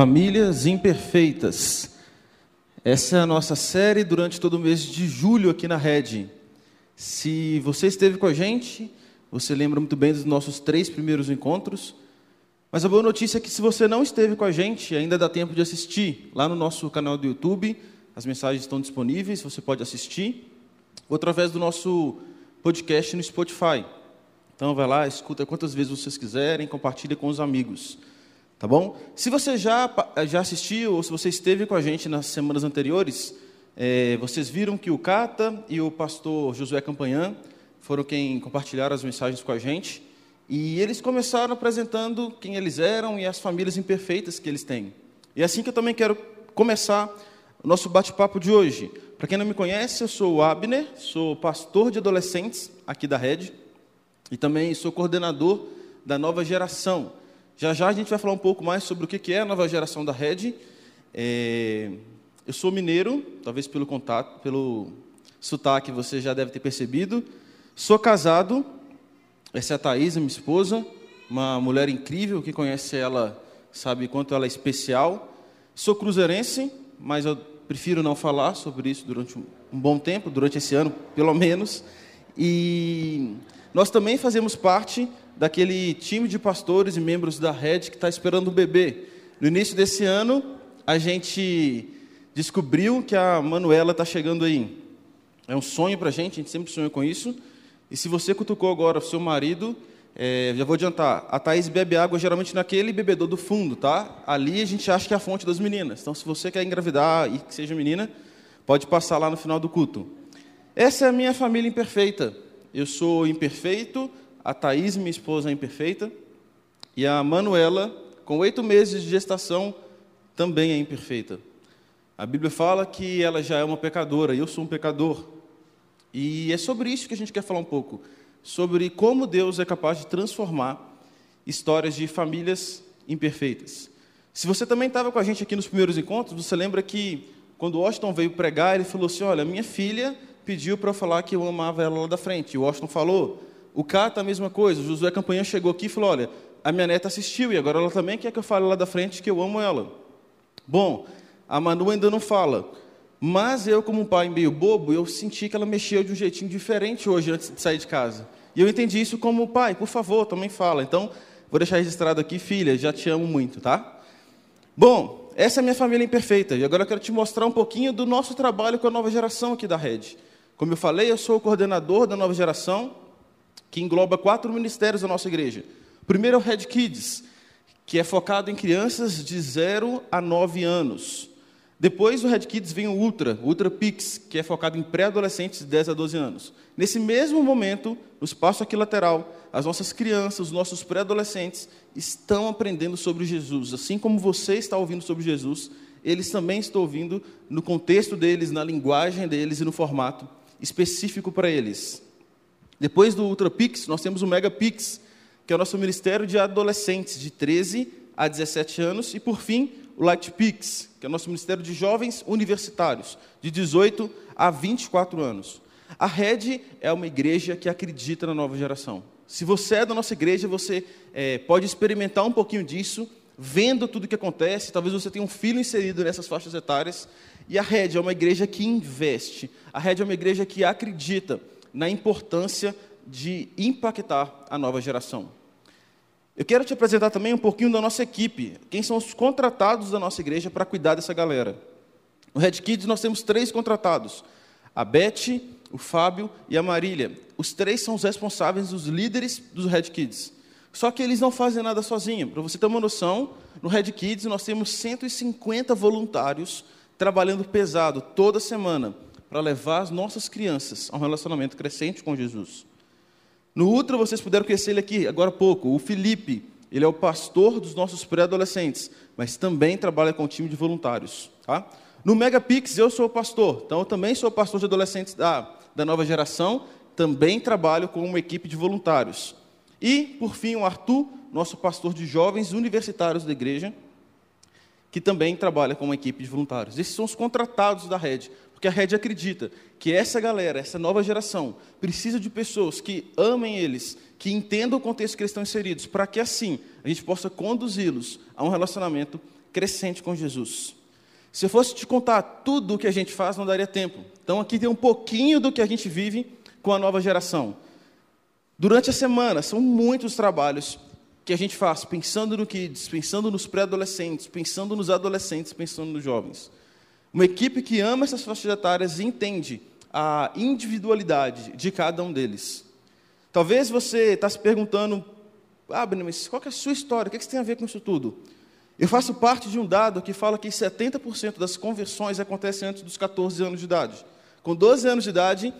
Famílias Imperfeitas. Essa é a nossa série durante todo o mês de julho aqui na Rede. Se você esteve com a gente, você lembra muito bem dos nossos três primeiros encontros. Mas a boa notícia é que se você não esteve com a gente, ainda dá tempo de assistir lá no nosso canal do YouTube. As mensagens estão disponíveis, você pode assistir. Ou através do nosso podcast no Spotify. Então vai lá, escuta quantas vezes vocês quiserem, compartilha com os amigos. Tá bom? Se você já, já assistiu ou se você esteve com a gente nas semanas anteriores, é, vocês viram que o Cata e o pastor Josué Campanhã foram quem compartilharam as mensagens com a gente. E eles começaram apresentando quem eles eram e as famílias imperfeitas que eles têm. E é assim que eu também quero começar o nosso bate-papo de hoje. Para quem não me conhece, eu sou o Abner, sou pastor de adolescentes aqui da Rede e também sou coordenador da nova geração. Já já a gente vai falar um pouco mais sobre o que é a nova geração da Red. É, eu sou mineiro, talvez pelo contato, pelo sotaque você já deve ter percebido. Sou casado, essa é a Thaís, minha esposa, uma mulher incrível, quem conhece ela sabe quanto ela é especial. Sou cruzeirense, mas eu prefiro não falar sobre isso durante um bom tempo, durante esse ano, pelo menos. E nós também fazemos parte daquele time de pastores e membros da rede que está esperando o bebê. No início desse ano, a gente descobriu que a Manuela está chegando aí. É um sonho para a gente, a gente sempre sonha com isso. E se você cutucou agora o seu marido, é, já vou adiantar, a Thaís bebe água geralmente naquele bebedor do fundo, tá? Ali a gente acha que é a fonte das meninas. Então, se você quer engravidar e que seja menina, pode passar lá no final do culto. Essa é a minha família imperfeita. Eu sou imperfeito, a Thaís, minha esposa, imperfeita, e a Manuela, com oito meses de gestação, também é imperfeita. A Bíblia fala que ela já é uma pecadora, e eu sou um pecador. E é sobre isso que a gente quer falar um pouco, sobre como Deus é capaz de transformar histórias de famílias imperfeitas. Se você também estava com a gente aqui nos primeiros encontros, você lembra que quando Washington veio pregar, ele falou assim: Olha, minha filha pediu para eu falar que eu amava ela lá da frente. E Washington falou: o Cata, a mesma coisa. O Josué Campanha chegou aqui e falou: Olha, a minha neta assistiu e agora ela também quer que eu fale lá da frente que eu amo ela. Bom, a Manu ainda não fala. Mas eu, como um pai meio bobo, eu senti que ela mexeu de um jeitinho diferente hoje antes de sair de casa. E eu entendi isso como pai, por favor, também fala. Então, vou deixar registrado aqui, filha, já te amo muito, tá? Bom, essa é a minha família imperfeita. E agora eu quero te mostrar um pouquinho do nosso trabalho com a nova geração aqui da rede. Como eu falei, eu sou o coordenador da nova geração que engloba quatro ministérios da nossa igreja. O primeiro é o Red Kids, que é focado em crianças de 0 a 9 anos. Depois do Red Kids vem o Ultra, Ultra Pix, que é focado em pré-adolescentes de 10 a 12 anos. Nesse mesmo momento, no espaço aqui lateral, as nossas crianças, os nossos pré-adolescentes estão aprendendo sobre Jesus. Assim como você está ouvindo sobre Jesus, eles também estão ouvindo no contexto deles, na linguagem deles e no formato específico para eles. Depois do UltraPix, nós temos o MegaPix, que é o nosso ministério de adolescentes de 13 a 17 anos. E, por fim, o LightPix, que é o nosso ministério de jovens universitários, de 18 a 24 anos. A Rede é uma igreja que acredita na nova geração. Se você é da nossa igreja, você é, pode experimentar um pouquinho disso, vendo tudo o que acontece. Talvez você tenha um filho inserido nessas faixas etárias. E a Rede é uma igreja que investe. A Rede é uma igreja que acredita na importância de impactar a nova geração. Eu quero te apresentar também um pouquinho da nossa equipe, quem são os contratados da nossa igreja para cuidar dessa galera. No Red Kids nós temos três contratados: a Beth, o Fábio e a Marília. Os três são os responsáveis, os líderes dos Red Kids. Só que eles não fazem nada sozinhos. Para você ter uma noção, no Red Kids nós temos 150 voluntários trabalhando pesado toda semana para levar as nossas crianças a um relacionamento crescente com Jesus. No Ultra, vocês puderam conhecer ele aqui agora há pouco, o Felipe. Ele é o pastor dos nossos pré-adolescentes, mas também trabalha com o time de voluntários. Tá? No Megapix, eu sou o pastor, então eu também sou pastor de adolescentes da, da nova geração, também trabalho com uma equipe de voluntários. E, por fim, o Arthur, nosso pastor de jovens universitários da igreja, que também trabalha com uma equipe de voluntários. Esses são os contratados da rede. Porque a rede acredita que essa galera, essa nova geração, precisa de pessoas que amem eles, que entendam o contexto que eles estão inseridos, para que assim a gente possa conduzi-los a um relacionamento crescente com Jesus. Se eu fosse te contar tudo o que a gente faz, não daria tempo. Então, aqui tem um pouquinho do que a gente vive com a nova geração. Durante a semana, são muitos trabalhos que a gente faz, pensando no kids, pensando nos pré-adolescentes, pensando nos adolescentes, pensando nos jovens. Uma equipe que ama essas faixas etárias e entende a individualidade de cada um deles. Talvez você está se perguntando, ah, mas qual é a sua história? O que você tem a ver com isso tudo? Eu faço parte de um dado que fala que 70% das conversões acontecem antes dos 14 anos de idade. Com 12 anos de idade,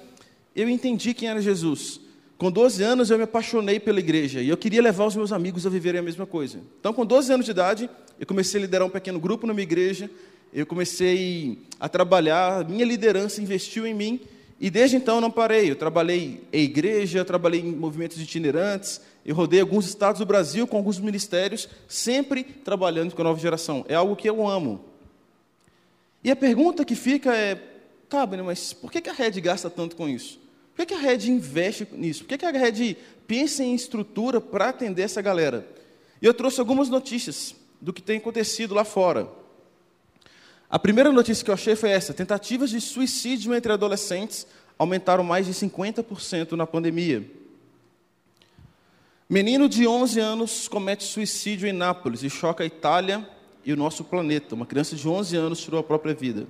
eu entendi quem era Jesus. Com 12 anos, eu me apaixonei pela igreja e eu queria levar os meus amigos a viverem a mesma coisa. Então, com 12 anos de idade, eu comecei a liderar um pequeno grupo na minha igreja, eu comecei a trabalhar, minha liderança investiu em mim e desde então não parei. Eu trabalhei em igreja, trabalhei em movimentos itinerantes, eu rodei alguns estados do Brasil com alguns ministérios, sempre trabalhando com a nova geração. É algo que eu amo. E a pergunta que fica é: tá, mas por que a Red gasta tanto com isso? Por que a Red investe nisso? Por que a Red pensa em estrutura para atender essa galera? E eu trouxe algumas notícias do que tem acontecido lá fora. A primeira notícia que eu achei foi essa: tentativas de suicídio entre adolescentes aumentaram mais de 50% na pandemia. Menino de 11 anos comete suicídio em Nápoles e choca a Itália e o nosso planeta. Uma criança de 11 anos tirou a própria vida.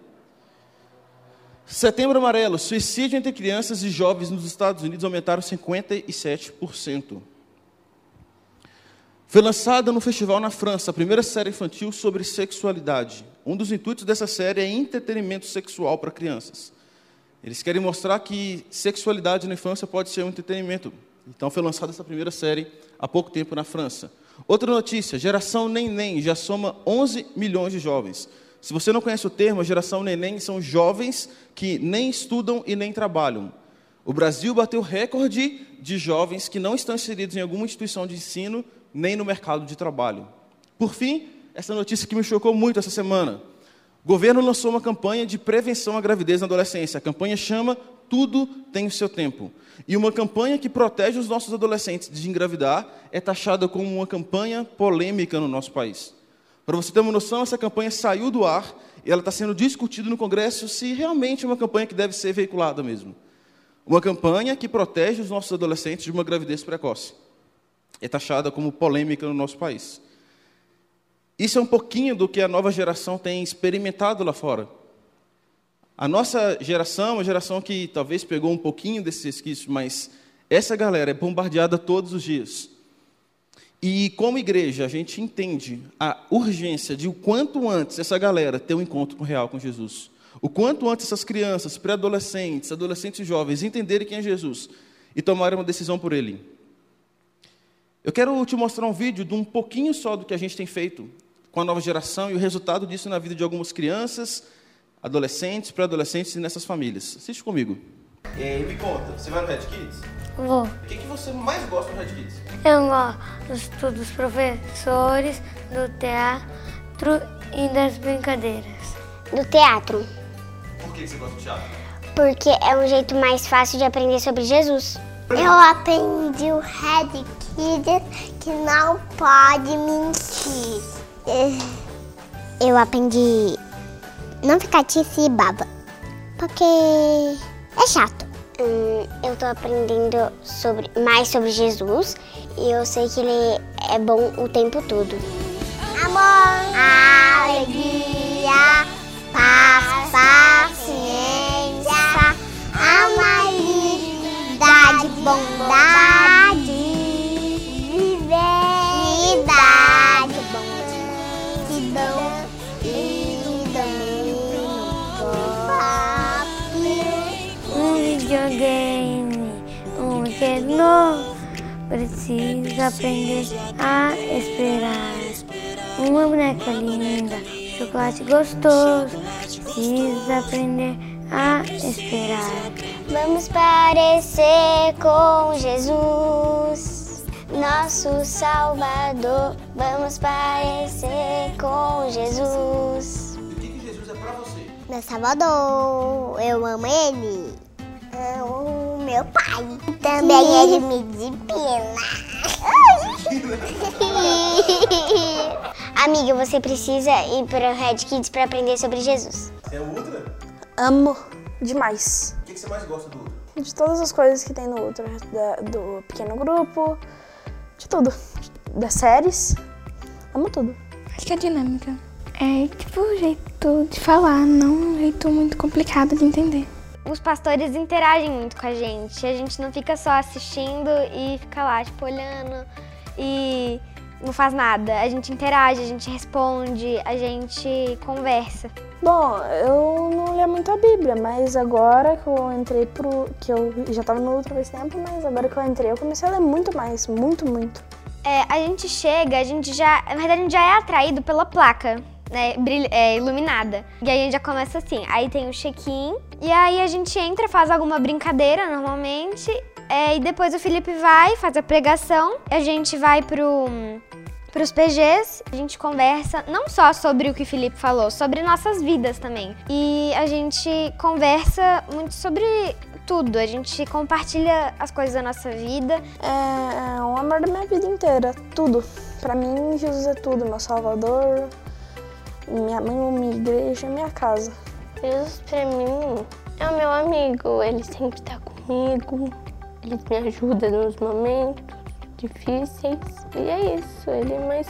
Setembro Amarelo, suicídio entre crianças e jovens nos Estados Unidos aumentaram 57%. Foi lançada no festival na França a primeira série infantil sobre sexualidade. Um dos intuitos dessa série é entretenimento sexual para crianças. Eles querem mostrar que sexualidade na infância pode ser um entretenimento então foi lançada essa primeira série há pouco tempo na França. Outra notícia: geração Neném já soma 11 milhões de jovens. Se você não conhece o termo, a geração Neném são jovens que nem estudam e nem trabalham. O Brasil bateu recorde de jovens que não estão inseridos em alguma instituição de ensino nem no mercado de trabalho. Por fim, essa notícia que me chocou muito essa semana. O governo lançou uma campanha de prevenção à gravidez na adolescência. A campanha chama Tudo tem o seu tempo. E uma campanha que protege os nossos adolescentes de engravidar é taxada como uma campanha polêmica no nosso país. Para você ter uma noção, essa campanha saiu do ar e ela está sendo discutida no Congresso se realmente é uma campanha que deve ser veiculada mesmo. Uma campanha que protege os nossos adolescentes de uma gravidez precoce. É taxada como polêmica no nosso país. Isso é um pouquinho do que a nova geração tem experimentado lá fora. A nossa geração é uma geração que talvez pegou um pouquinho desses resquícios, mas essa galera é bombardeada todos os dias. E como igreja, a gente entende a urgência de o quanto antes essa galera ter um encontro real com Jesus. O quanto antes essas crianças, pré-adolescentes, adolescentes e jovens entenderem quem é Jesus e tomarem uma decisão por ele. Eu quero te mostrar um vídeo de um pouquinho só do que a gente tem feito com a nova geração e o resultado disso na vida de algumas crianças, adolescentes, pré-adolescentes e nessas famílias. Assiste comigo. E me conta, você vai no Red Kids? Vou. O que, que você mais gosta no Red Kids? Eu gosto dos professores, do teatro e das brincadeiras. Do teatro. Por que você gosta do teatro? Porque é um jeito mais fácil de aprender sobre Jesus. Eu aprendi o Red Kids que não pode mentir. Eu aprendi não ficar tice e baba, porque é chato. Hum, eu tô aprendendo sobre, mais sobre Jesus e eu sei que ele é bom o tempo todo. Amor, alegria, paz, paciência, amabilidade, bondade, fidelidade, videogame, um brinquedo novo. Precisa aprender a esperar. Uma boneca linda, chocolate gostoso. Precisa aprender a esperar. Vamos parecer com Jesus, nosso Salvador. Vamos parecer com Jesus. O que, que Jesus é para você? Meu Salvador, eu amo ele. Meu pai. Também ele me disciplina. Amiga, você precisa ir para o Red Kids para aprender sobre Jesus. Você é Ultra? Amo demais. O que você mais gosta do Ultra? De todas as coisas que tem no Ultra, da- do pequeno grupo, de tudo. Das séries. Amo tudo. Acho que é dinâmica. É tipo o jeito de falar, não um jeito muito complicado de entender. Os pastores interagem muito com a gente. A gente não fica só assistindo e fica lá, tipo, olhando e não faz nada. A gente interage, a gente responde, a gente conversa. Bom, eu não lia muito a Bíblia, mas agora que eu entrei pro. que eu já tava no faz tempo, mas agora que eu entrei eu comecei a ler muito mais, muito, muito. É, a gente chega, a gente já. Na verdade, a gente já é atraído pela placa. Né, é, iluminada. E aí já começa assim. Aí tem o check-in. E aí a gente entra, faz alguma brincadeira normalmente. é, e depois o Felipe vai, faz a pregação. A gente vai pro, pros PGs. A gente conversa não só sobre o que o Felipe falou, sobre nossas vidas também. E a gente conversa muito sobre tudo. A gente compartilha as coisas da nossa vida. É, é um amor da minha vida inteira, tudo. Pra mim, Jesus é tudo, meu salvador, minha mãe, minha igreja, minha casa. Jesus pra mim é o meu amigo, ele sempre tá comigo, ele me ajuda nos momentos difíceis e é isso, ele é mais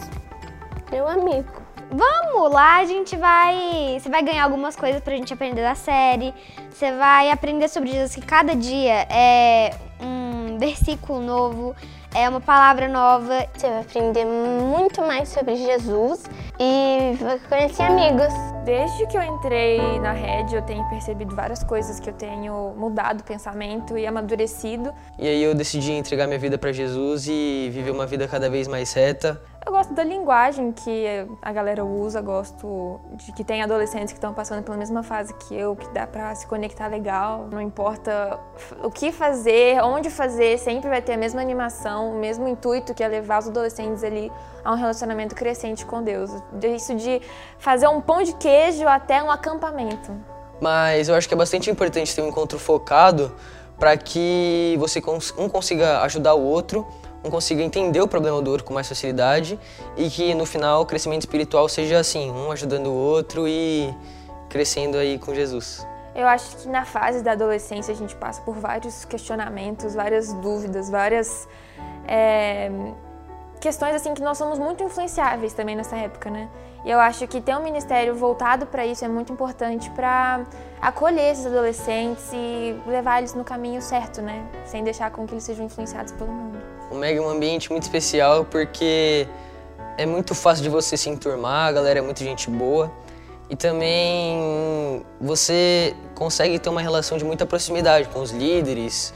meu amigo. Vamos lá, a gente vai. Você vai ganhar algumas coisas pra gente aprender da série. Você vai aprender sobre Jesus que cada dia é um versículo novo, é uma palavra nova. Você vai aprender muito mais sobre Jesus e vai conhecer amigos. Desde que eu entrei na Red, eu tenho percebido várias coisas que eu tenho mudado o pensamento e amadurecido. E aí eu decidi entregar minha vida para Jesus e viver uma vida cada vez mais reta. Eu gosto da linguagem que a galera usa, gosto de que tem adolescentes que estão passando pela mesma fase que eu, que dá pra se conectar legal. Não importa o que fazer, onde fazer, sempre vai ter a mesma animação, o mesmo intuito que é levar os adolescentes ali a um relacionamento crescente com Deus. Isso de fazer um pão de queijo até um acampamento. Mas eu acho que é bastante importante ter um encontro focado para que você um consiga ajudar o outro, um consiga entender o problema do outro com mais facilidade e que no final o crescimento espiritual seja assim, um ajudando o outro e crescendo aí com Jesus. Eu acho que na fase da adolescência a gente passa por vários questionamentos, várias dúvidas, várias é, questões assim que nós somos muito influenciáveis também nessa época, né? E eu acho que ter um ministério voltado para isso é muito importante para acolher esses adolescentes e levar eles no caminho certo, né? Sem deixar com que eles sejam influenciados pelo mundo. O Mega é um ambiente muito especial porque é muito fácil de você se enturmar, a galera é muito gente boa. E também você consegue ter uma relação de muita proximidade com os líderes,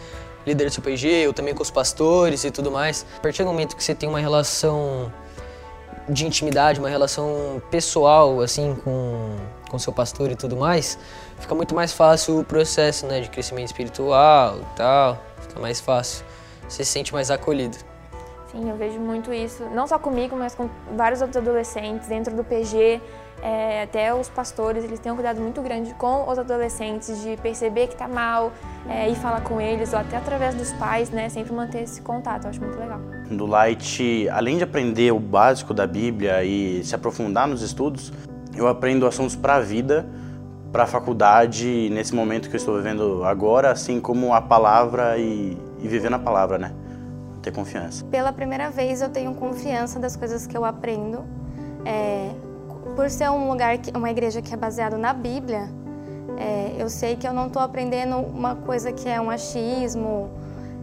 líderes do PG, ou também com os pastores e tudo mais. A partir do momento que você tem uma relação de intimidade, uma relação pessoal, assim, com com seu pastor e tudo mais, fica muito mais fácil o processo, né, de crescimento espiritual e tal, fica mais fácil. Você se sente mais acolhido. Sim, eu vejo muito isso, não só comigo, mas com vários outros adolescentes dentro do PG, é, até os pastores, eles têm um cuidado muito grande com os adolescentes, de perceber que tá mal, é, ir falar com eles, ou até através dos pais, né, sempre manter esse contato, eu acho muito legal. Do Light, além de aprender o básico da Bíblia e se aprofundar nos estudos, eu aprendo assuntos para a vida, para a faculdade, nesse momento que eu estou vivendo agora, assim como a palavra e, e viver na palavra, né? Ter confiança. Pela primeira vez eu tenho confiança das coisas que eu aprendo. É, por ser um lugar, que, uma igreja que é baseado na Bíblia, é, eu sei que eu não estou aprendendo uma coisa que é um achismo.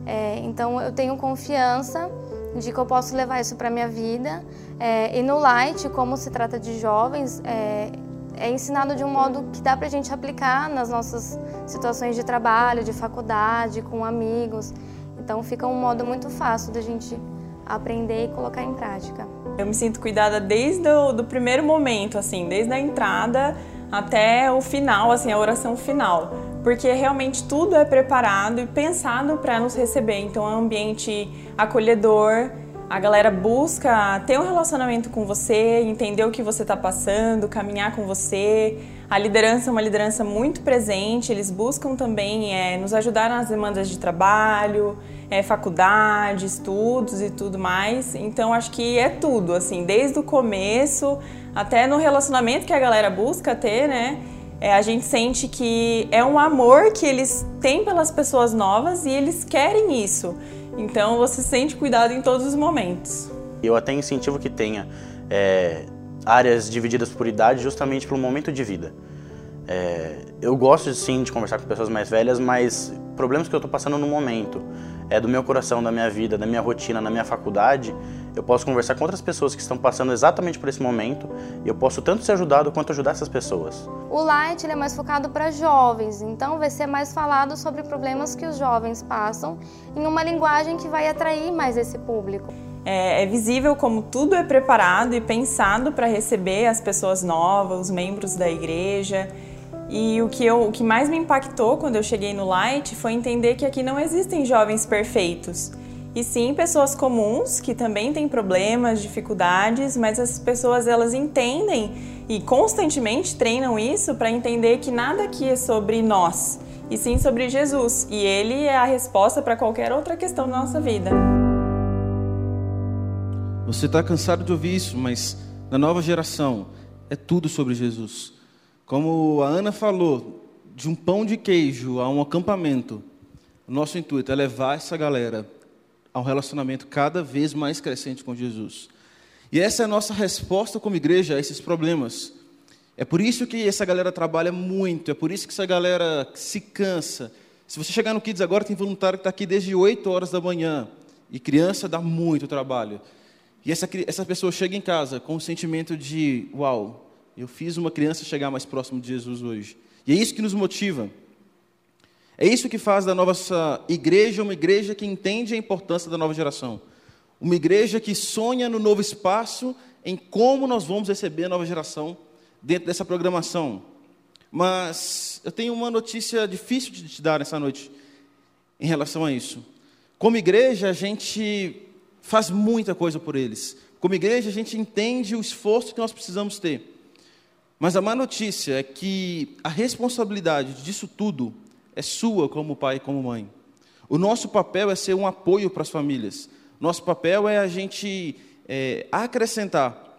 É, então eu tenho confiança de que eu posso levar isso para minha vida. É, e no Light, como se trata de jovens, é, é ensinado de um modo que dá para a gente aplicar nas nossas situações de trabalho, de faculdade, com amigos. Então fica um modo muito fácil da gente aprender e colocar em prática. Eu me sinto cuidada desde o do primeiro momento, assim, desde a entrada até o final, assim, a oração final. Porque realmente tudo é preparado e pensado para nos receber. Então é um ambiente acolhedor, a galera busca ter um relacionamento com você, entender o que você está passando, caminhar com você. A liderança é uma liderança muito presente, eles buscam também é, nos ajudar nas demandas de trabalho, é, faculdade, estudos e tudo mais. Então acho que é tudo, assim, desde o começo até no relacionamento que a galera busca ter, né? É, a gente sente que é um amor que eles têm pelas pessoas novas e eles querem isso. Então você sente cuidado em todos os momentos. Eu até incentivo que tenha é, áreas divididas por idade justamente pelo momento de vida. É, eu gosto sim de conversar com pessoas mais velhas, mas problemas que eu estou passando no momento, é do meu coração, da minha vida, da minha rotina, na minha faculdade, eu posso conversar com outras pessoas que estão passando exatamente por esse momento e eu posso tanto ser ajudado quanto ajudar essas pessoas. O Light ele é mais focado para jovens, então vai ser mais falado sobre problemas que os jovens passam em uma linguagem que vai atrair mais esse público. É, é visível como tudo é preparado e pensado para receber as pessoas novas, os membros da igreja. E o que, eu, o que mais me impactou quando eu cheguei no Light foi entender que aqui não existem jovens perfeitos, e sim pessoas comuns que também têm problemas, dificuldades, mas as pessoas elas entendem e constantemente treinam isso para entender que nada aqui é sobre nós, e sim sobre Jesus, e ele é a resposta para qualquer outra questão da nossa vida. Você está cansado de ouvir isso, mas na nova geração é tudo sobre Jesus. Como a Ana falou, de um pão de queijo a um acampamento, o nosso intuito é levar essa galera a um relacionamento cada vez mais crescente com Jesus. E essa é a nossa resposta como igreja a esses problemas. É por isso que essa galera trabalha muito, é por isso que essa galera se cansa. Se você chegar no Kids agora, tem voluntário que está aqui desde 8 horas da manhã. E criança dá muito trabalho. E essa, essa pessoa chega em casa com o sentimento de: Uau, eu fiz uma criança chegar mais próximo de Jesus hoje. E é isso que nos motiva. É isso que faz da nossa igreja uma igreja que entende a importância da nova geração. Uma igreja que sonha no novo espaço, em como nós vamos receber a nova geração dentro dessa programação. Mas eu tenho uma notícia difícil de te dar nessa noite em relação a isso. Como igreja, a gente faz muita coisa por eles. Como igreja, a gente entende o esforço que nós precisamos ter. Mas a má notícia é que a responsabilidade disso tudo é sua como pai e como mãe. O nosso papel é ser um apoio para as famílias. Nosso papel é a gente é, acrescentar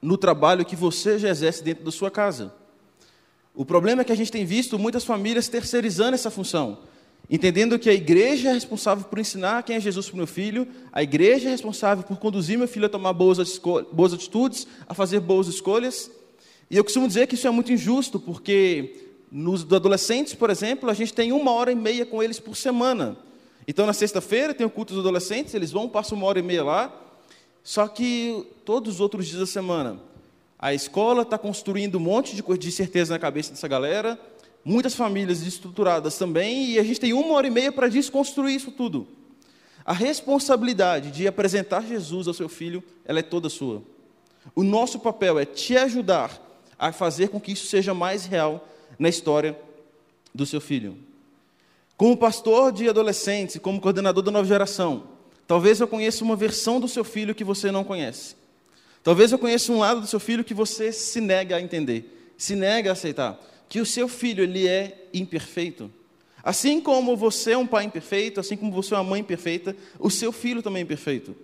no trabalho que você já exerce dentro da sua casa. O problema é que a gente tem visto muitas famílias terceirizando essa função, entendendo que a igreja é responsável por ensinar quem é Jesus para o meu filho, a igreja é responsável por conduzir meu filho a tomar boas, boas atitudes, a fazer boas escolhas, e eu costumo dizer que isso é muito injusto, porque nos adolescentes, por exemplo, a gente tem uma hora e meia com eles por semana. Então, na sexta-feira tem o culto dos adolescentes, eles vão, passam uma hora e meia lá. Só que todos os outros dias da semana, a escola está construindo um monte de, de certeza na cabeça dessa galera, muitas famílias estruturadas também, e a gente tem uma hora e meia para desconstruir isso tudo. A responsabilidade de apresentar Jesus ao seu filho, ela é toda sua. O nosso papel é te ajudar a fazer com que isso seja mais real na história do seu filho. Como pastor de adolescentes, como coordenador da nova geração, talvez eu conheça uma versão do seu filho que você não conhece. Talvez eu conheça um lado do seu filho que você se nega a entender, se nega a aceitar, que o seu filho ele é imperfeito. Assim como você é um pai imperfeito, assim como você é uma mãe imperfeita, o seu filho também é imperfeito.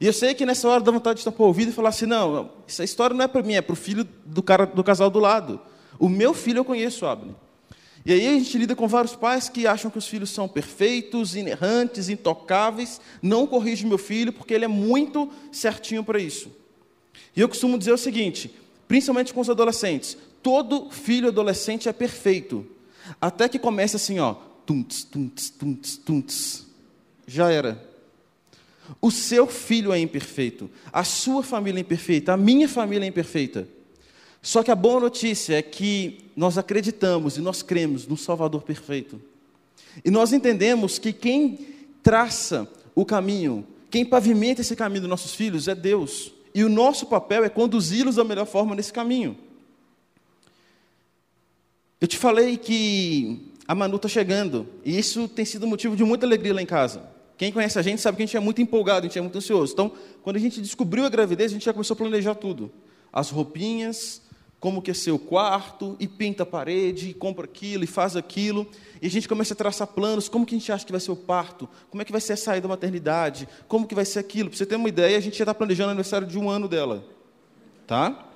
E eu sei que nessa hora dá vontade de estar o ouvido e falar assim: não, essa história não é para mim, é para o filho do, cara, do casal do lado. O meu filho eu conheço, Abner. E aí a gente lida com vários pais que acham que os filhos são perfeitos, inerrantes, intocáveis. Não corrige meu filho porque ele é muito certinho para isso. E eu costumo dizer o seguinte, principalmente com os adolescentes: todo filho adolescente é perfeito. Até que comece assim, ó, tunts, tunts, tunts, tunts. Já era. O seu filho é imperfeito, a sua família é imperfeita, a minha família é imperfeita. Só que a boa notícia é que nós acreditamos e nós cremos no Salvador perfeito. E nós entendemos que quem traça o caminho, quem pavimenta esse caminho dos nossos filhos é Deus. E o nosso papel é conduzi-los da melhor forma nesse caminho. Eu te falei que a Manu está chegando, e isso tem sido motivo de muita alegria lá em casa. Quem conhece a gente sabe que a gente é muito empolgado, a gente é muito ansioso. Então, quando a gente descobriu a gravidez, a gente já começou a planejar tudo. As roupinhas, como que é seu quarto, e pinta a parede, e compra aquilo, e faz aquilo. E a gente começa a traçar planos, como que a gente acha que vai ser o parto, como é que vai ser a saída da maternidade, como que vai ser aquilo. Para você ter uma ideia, a gente já está planejando o aniversário de um ano dela. Tá?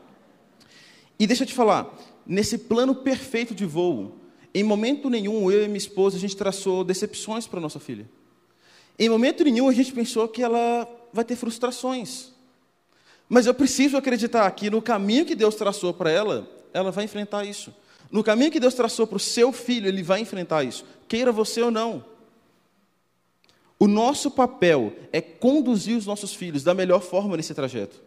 E deixa eu te falar, nesse plano perfeito de voo, em momento nenhum, eu e minha esposa, a gente traçou decepções para nossa filha. Em momento nenhum, a gente pensou que ela vai ter frustrações. Mas eu preciso acreditar que no caminho que Deus traçou para ela, ela vai enfrentar isso. No caminho que Deus traçou para o seu filho, ele vai enfrentar isso, queira você ou não. O nosso papel é conduzir os nossos filhos da melhor forma nesse trajeto.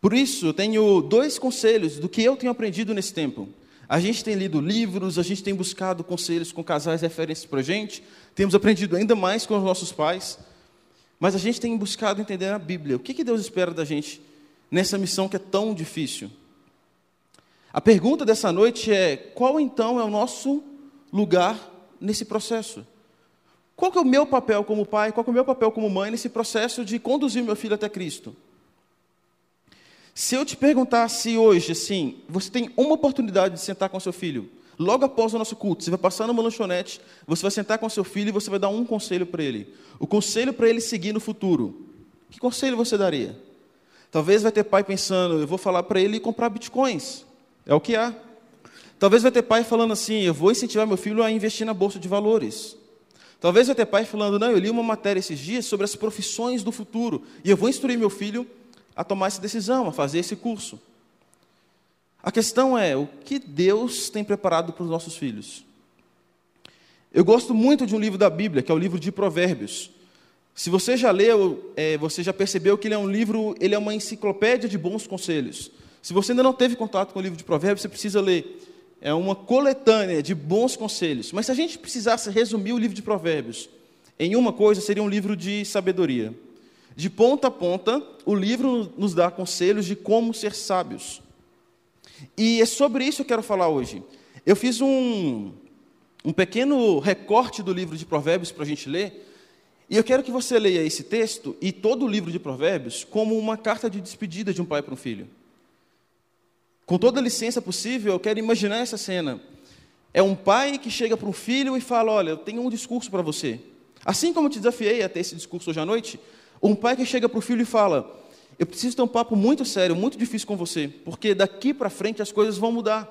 Por isso, tenho dois conselhos do que eu tenho aprendido nesse tempo. A gente tem lido livros, a gente tem buscado conselhos com casais referências para a gente, temos aprendido ainda mais com os nossos pais, mas a gente tem buscado entender a Bíblia. O que, que Deus espera da gente nessa missão que é tão difícil? A pergunta dessa noite é: qual então é o nosso lugar nesse processo? Qual é o meu papel como pai, qual é o meu papel como mãe nesse processo de conduzir meu filho até Cristo? Se eu te perguntasse hoje, assim, você tem uma oportunidade de sentar com seu filho, logo após o nosso culto, você vai passar numa lanchonete, você vai sentar com seu filho e você vai dar um conselho para ele. O conselho para ele seguir no futuro. Que conselho você daria? Talvez vai ter pai pensando, eu vou falar para ele comprar bitcoins. É o que há. Talvez vai ter pai falando assim, eu vou incentivar meu filho a investir na bolsa de valores. Talvez vai ter pai falando, não, eu li uma matéria esses dias sobre as profissões do futuro e eu vou instruir meu filho a tomar essa decisão, a fazer esse curso. A questão é o que Deus tem preparado para os nossos filhos. Eu gosto muito de um livro da Bíblia, que é o livro de Provérbios. Se você já leu, é, você já percebeu que ele é um livro, ele é uma enciclopédia de bons conselhos. Se você ainda não teve contato com o livro de Provérbios, você precisa ler. É uma coletânea de bons conselhos. Mas se a gente precisasse resumir o livro de Provérbios em uma coisa, seria um livro de sabedoria. De ponta a ponta, o livro nos dá conselhos de como ser sábios. E é sobre isso que eu quero falar hoje. Eu fiz um, um pequeno recorte do livro de Provérbios para a gente ler, e eu quero que você leia esse texto e todo o livro de Provérbios como uma carta de despedida de um pai para um filho. Com toda a licença possível, eu quero imaginar essa cena. É um pai que chega para um filho e fala: Olha, eu tenho um discurso para você. Assim como eu te desafiei a ter esse discurso hoje à noite, um pai que chega para o filho e fala: Eu preciso ter um papo muito sério, muito difícil com você, porque daqui para frente as coisas vão mudar.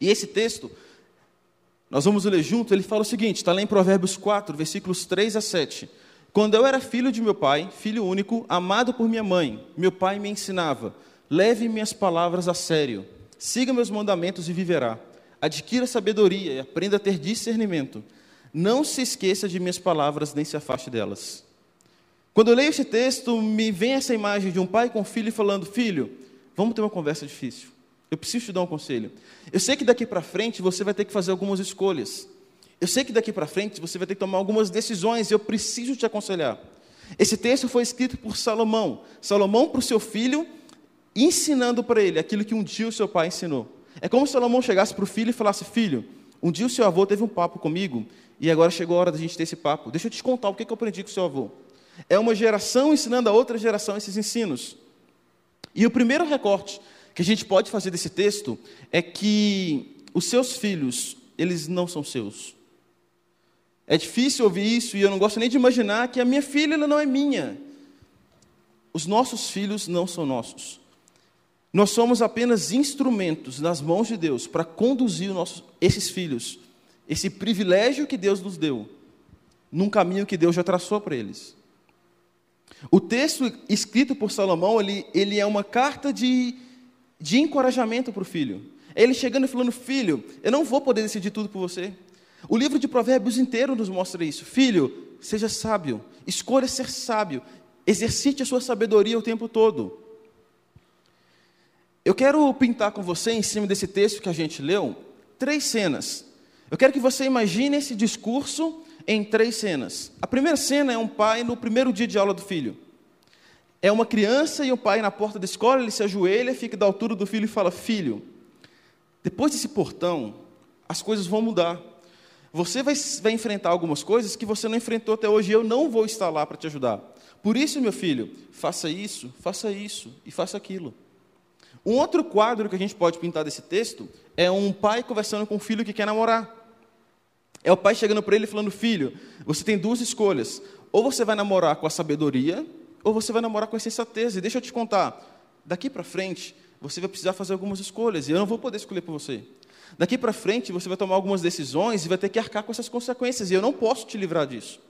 E esse texto, nós vamos ler junto, ele fala o seguinte: está lá em Provérbios 4, versículos 3 a 7. Quando eu era filho de meu pai, filho único, amado por minha mãe, meu pai me ensinava: leve minhas palavras a sério, siga meus mandamentos e viverá. Adquira sabedoria e aprenda a ter discernimento. Não se esqueça de minhas palavras, nem se afaste delas. Quando eu leio esse texto, me vem essa imagem de um pai com um filho falando: Filho, vamos ter uma conversa difícil. Eu preciso te dar um conselho. Eu sei que daqui para frente você vai ter que fazer algumas escolhas. Eu sei que daqui para frente você vai ter que tomar algumas decisões e eu preciso te aconselhar. Esse texto foi escrito por Salomão. Salomão para o seu filho, ensinando para ele aquilo que um dia o seu pai ensinou. É como se Salomão chegasse para o filho e falasse: Filho, um dia o seu avô teve um papo comigo e agora chegou a hora da gente ter esse papo. Deixa eu te contar o que eu aprendi com o seu avô. É uma geração ensinando a outra geração esses ensinos. E o primeiro recorte que a gente pode fazer desse texto é que os seus filhos, eles não são seus. É difícil ouvir isso e eu não gosto nem de imaginar que a minha filha ela não é minha. Os nossos filhos não são nossos. Nós somos apenas instrumentos nas mãos de Deus para conduzir esses filhos, esse privilégio que Deus nos deu, num caminho que Deus já traçou para eles. O texto escrito por Salomão, ele, ele é uma carta de, de encorajamento para o filho. É ele chegando e falando, filho, eu não vou poder decidir tudo por você. O livro de Provérbios inteiro nos mostra isso. Filho, seja sábio, escolha ser sábio, exercite a sua sabedoria o tempo todo. Eu quero pintar com você, em cima desse texto que a gente leu, três cenas. Eu quero que você imagine esse discurso em três cenas. A primeira cena é um pai no primeiro dia de aula do filho. É uma criança e um pai na porta da escola, ele se ajoelha, fica da altura do filho e fala: Filho, depois desse portão, as coisas vão mudar. Você vai, vai enfrentar algumas coisas que você não enfrentou até hoje e eu não vou estar lá para te ajudar. Por isso, meu filho, faça isso, faça isso e faça aquilo. Um outro quadro que a gente pode pintar desse texto é um pai conversando com um filho que quer namorar. É o pai chegando para ele falando: Filho, você tem duas escolhas. Ou você vai namorar com a sabedoria, ou você vai namorar com a insensatez. E deixa eu te contar: daqui para frente, você vai precisar fazer algumas escolhas, e eu não vou poder escolher por você. Daqui para frente, você vai tomar algumas decisões e vai ter que arcar com essas consequências, e eu não posso te livrar disso.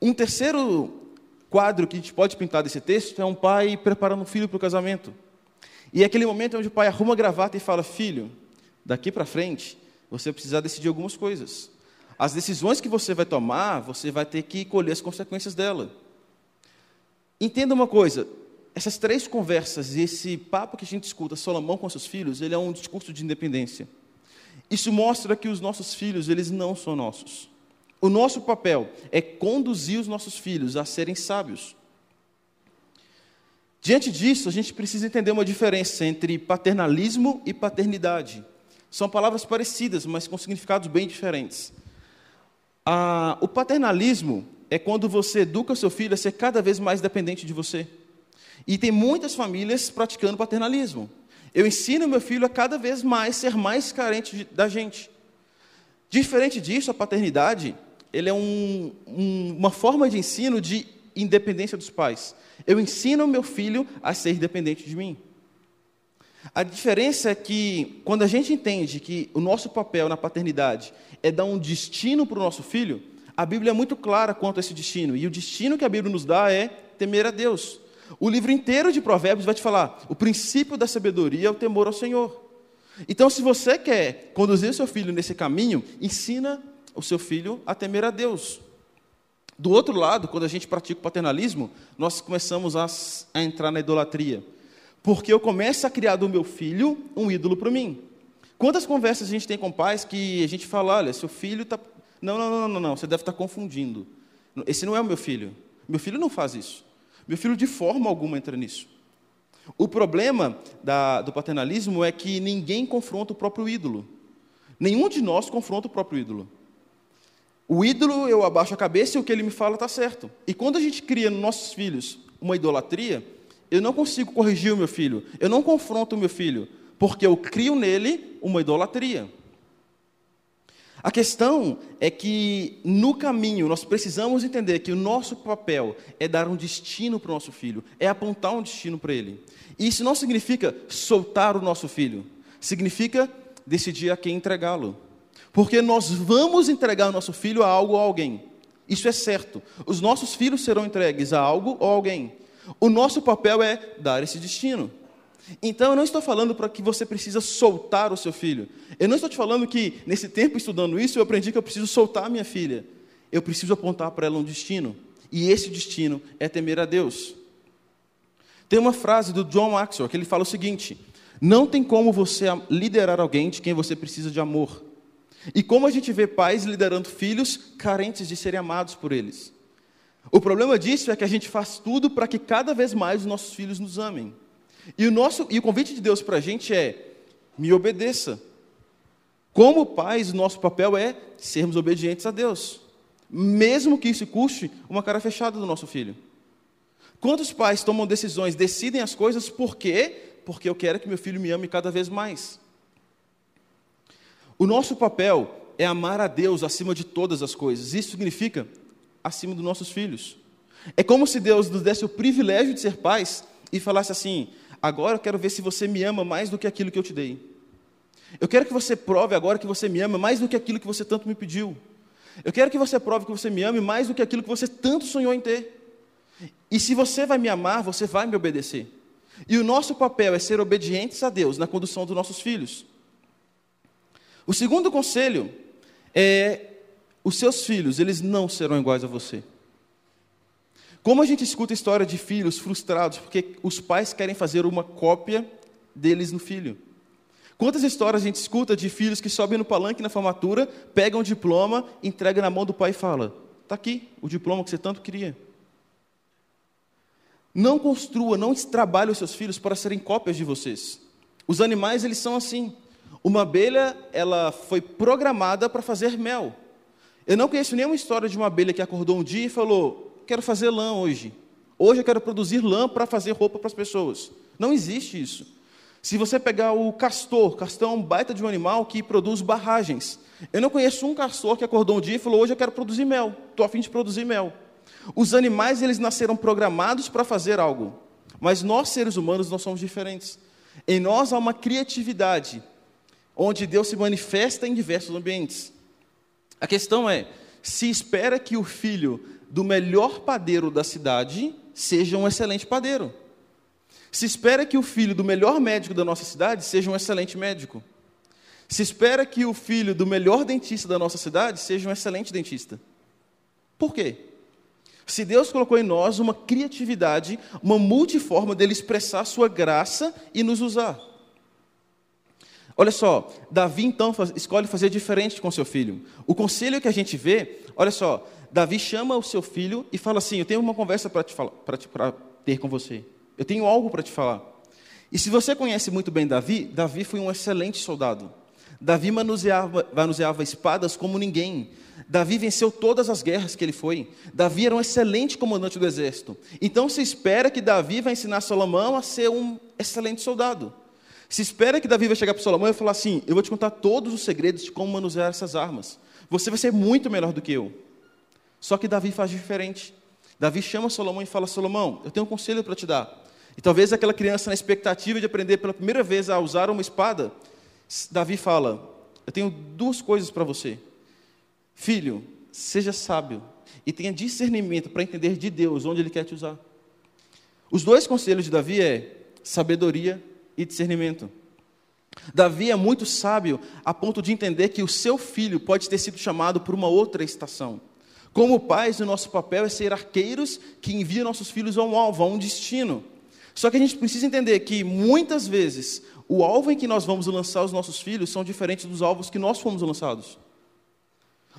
Um terceiro quadro que a gente pode pintar desse texto é um pai preparando um filho para o casamento. E é aquele momento onde o pai arruma a gravata e fala: Filho, daqui para frente, você precisar decidir algumas coisas. As decisões que você vai tomar, você vai ter que colher as consequências dela. Entenda uma coisa: essas três conversas e esse papo que a gente escuta, Salomão com seus filhos, ele é um discurso de independência. Isso mostra que os nossos filhos, eles não são nossos. O nosso papel é conduzir os nossos filhos a serem sábios. Diante disso, a gente precisa entender uma diferença entre paternalismo e paternidade. São palavras parecidas, mas com significados bem diferentes. Ah, o paternalismo é quando você educa seu filho a ser cada vez mais dependente de você. E tem muitas famílias praticando paternalismo. Eu ensino meu filho a cada vez mais ser mais carente da gente. Diferente disso, a paternidade ele é um, um, uma forma de ensino de independência dos pais. Eu ensino meu filho a ser independente de mim. A diferença é que, quando a gente entende que o nosso papel na paternidade é dar um destino para o nosso filho, a Bíblia é muito clara quanto a esse destino. E o destino que a Bíblia nos dá é temer a Deus. O livro inteiro de Provérbios vai te falar: o princípio da sabedoria é o temor ao Senhor. Então, se você quer conduzir o seu filho nesse caminho, ensina o seu filho a temer a Deus. Do outro lado, quando a gente pratica o paternalismo, nós começamos a, a entrar na idolatria. Porque eu começo a criar do meu filho um ídolo para mim. Quantas conversas a gente tem com pais que a gente fala, olha, seu filho está. Não, não, não, não, não, você deve estar tá confundindo. Esse não é o meu filho. Meu filho não faz isso. Meu filho, de forma alguma, entra nisso. O problema da, do paternalismo é que ninguém confronta o próprio ídolo. Nenhum de nós confronta o próprio ídolo. O ídolo, eu abaixo a cabeça e o que ele me fala está certo. E quando a gente cria nos nossos filhos uma idolatria, eu não consigo corrigir o meu filho, eu não confronto o meu filho, porque eu crio nele uma idolatria. A questão é que no caminho nós precisamos entender que o nosso papel é dar um destino para o nosso filho, é apontar um destino para ele. E isso não significa soltar o nosso filho, significa decidir a quem entregá-lo. Porque nós vamos entregar o nosso filho a algo ou a alguém. Isso é certo. Os nossos filhos serão entregues a algo ou a alguém. O nosso papel é dar esse destino. Então, eu não estou falando para que você precisa soltar o seu filho. Eu não estou te falando que, nesse tempo estudando isso, eu aprendi que eu preciso soltar a minha filha. Eu preciso apontar para ela um destino. E esse destino é temer a Deus. Tem uma frase do John Maxwell que ele fala o seguinte: Não tem como você liderar alguém de quem você precisa de amor. E como a gente vê pais liderando filhos carentes de serem amados por eles. O problema disso é que a gente faz tudo para que cada vez mais os nossos filhos nos amem. E o, nosso, e o convite de Deus para a gente é: me obedeça. Como pais, nosso papel é sermos obedientes a Deus, mesmo que isso custe uma cara fechada do nosso filho. Quantos pais tomam decisões, decidem as coisas por quê? Porque eu quero que meu filho me ame cada vez mais. O nosso papel é amar a Deus acima de todas as coisas. Isso significa acima dos nossos filhos. É como se Deus nos desse o privilégio de ser pais e falasse assim: Agora eu quero ver se você me ama mais do que aquilo que eu te dei. Eu quero que você prove agora que você me ama mais do que aquilo que você tanto me pediu. Eu quero que você prove que você me ame mais do que aquilo que você tanto sonhou em ter. E se você vai me amar, você vai me obedecer. E o nosso papel é ser obedientes a Deus na condução dos nossos filhos. O segundo conselho é: os seus filhos, eles não serão iguais a você. Como a gente escuta história de filhos frustrados porque os pais querem fazer uma cópia deles no filho? Quantas histórias a gente escuta de filhos que sobem no palanque na formatura, pegam o diploma, entregam na mão do pai e fala: "Está aqui o diploma que você tanto queria". Não construa, não trabalhe os seus filhos para serem cópias de vocês. Os animais, eles são assim. Uma abelha, ela foi programada para fazer mel. Eu não conheço nenhuma história de uma abelha que acordou um dia e falou: Quero fazer lã hoje. Hoje eu quero produzir lã para fazer roupa para as pessoas. Não existe isso. Se você pegar o castor, castor é um baita de um animal que produz barragens. Eu não conheço um castor que acordou um dia e falou: Hoje eu quero produzir mel. Estou a fim de produzir mel. Os animais, eles nasceram programados para fazer algo. Mas nós, seres humanos, nós somos diferentes. Em nós há uma criatividade, onde Deus se manifesta em diversos ambientes. A questão é: se espera que o filho do melhor padeiro da cidade seja um excelente padeiro. Se espera que o filho do melhor médico da nossa cidade seja um excelente médico. Se espera que o filho do melhor dentista da nossa cidade seja um excelente dentista. Por quê? Se Deus colocou em nós uma criatividade, uma multiforma dele expressar sua graça e nos usar. Olha só, Davi então escolhe fazer diferente com seu filho. O conselho que a gente vê, olha só, Davi chama o seu filho e fala assim: Eu tenho uma conversa para ter com você. Eu tenho algo para te falar. E se você conhece muito bem Davi, Davi foi um excelente soldado. Davi manuseava, manuseava espadas como ninguém. Davi venceu todas as guerras que ele foi. Davi era um excelente comandante do exército. Então se espera que Davi vai ensinar Salomão a ser um excelente soldado. Se espera que Davi vai chegar para Salomão e falar assim: Eu vou te contar todos os segredos de como manusear essas armas. Você vai ser muito melhor do que eu. Só que Davi faz diferente. Davi chama Salomão e fala: Salomão, eu tenho um conselho para te dar. E talvez aquela criança, na expectativa de aprender pela primeira vez a usar uma espada, Davi fala: Eu tenho duas coisas para você. Filho, seja sábio e tenha discernimento para entender de Deus onde Ele quer te usar. Os dois conselhos de Davi é sabedoria e discernimento. Davi é muito sábio a ponto de entender que o seu filho pode ter sido chamado por uma outra estação. Como pais, o nosso papel é ser arqueiros que enviam nossos filhos a um alvo, a um destino. Só que a gente precisa entender que muitas vezes o alvo em que nós vamos lançar os nossos filhos são diferentes dos alvos que nós fomos lançados.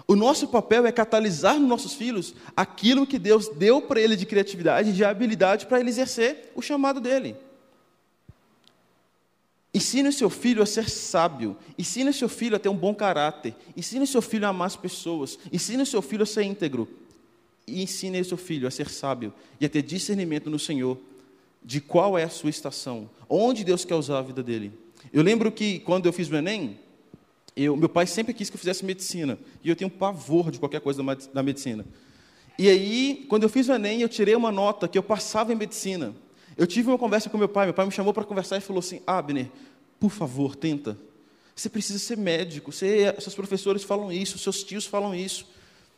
O nosso papel é catalisar nos nossos filhos aquilo que Deus deu para ele de criatividade, de habilidade para ele exercer o chamado dele. Ensine o seu filho a ser sábio. Ensine o seu filho a ter um bom caráter. Ensine o seu filho a amar as pessoas. Ensine o seu filho a ser íntegro. E ensine o seu filho a ser sábio e a ter discernimento no Senhor de qual é a sua estação, onde Deus quer usar a vida dele. Eu lembro que quando eu fiz o Enem, eu, meu pai sempre quis que eu fizesse medicina. E eu tenho pavor de qualquer coisa da medicina. E aí, quando eu fiz o Enem, eu tirei uma nota que eu passava em medicina. Eu tive uma conversa com meu pai, meu pai me chamou para conversar e falou assim: Abner, por favor, tenta. Você precisa ser médico, você, seus professores falam isso, seus tios falam isso.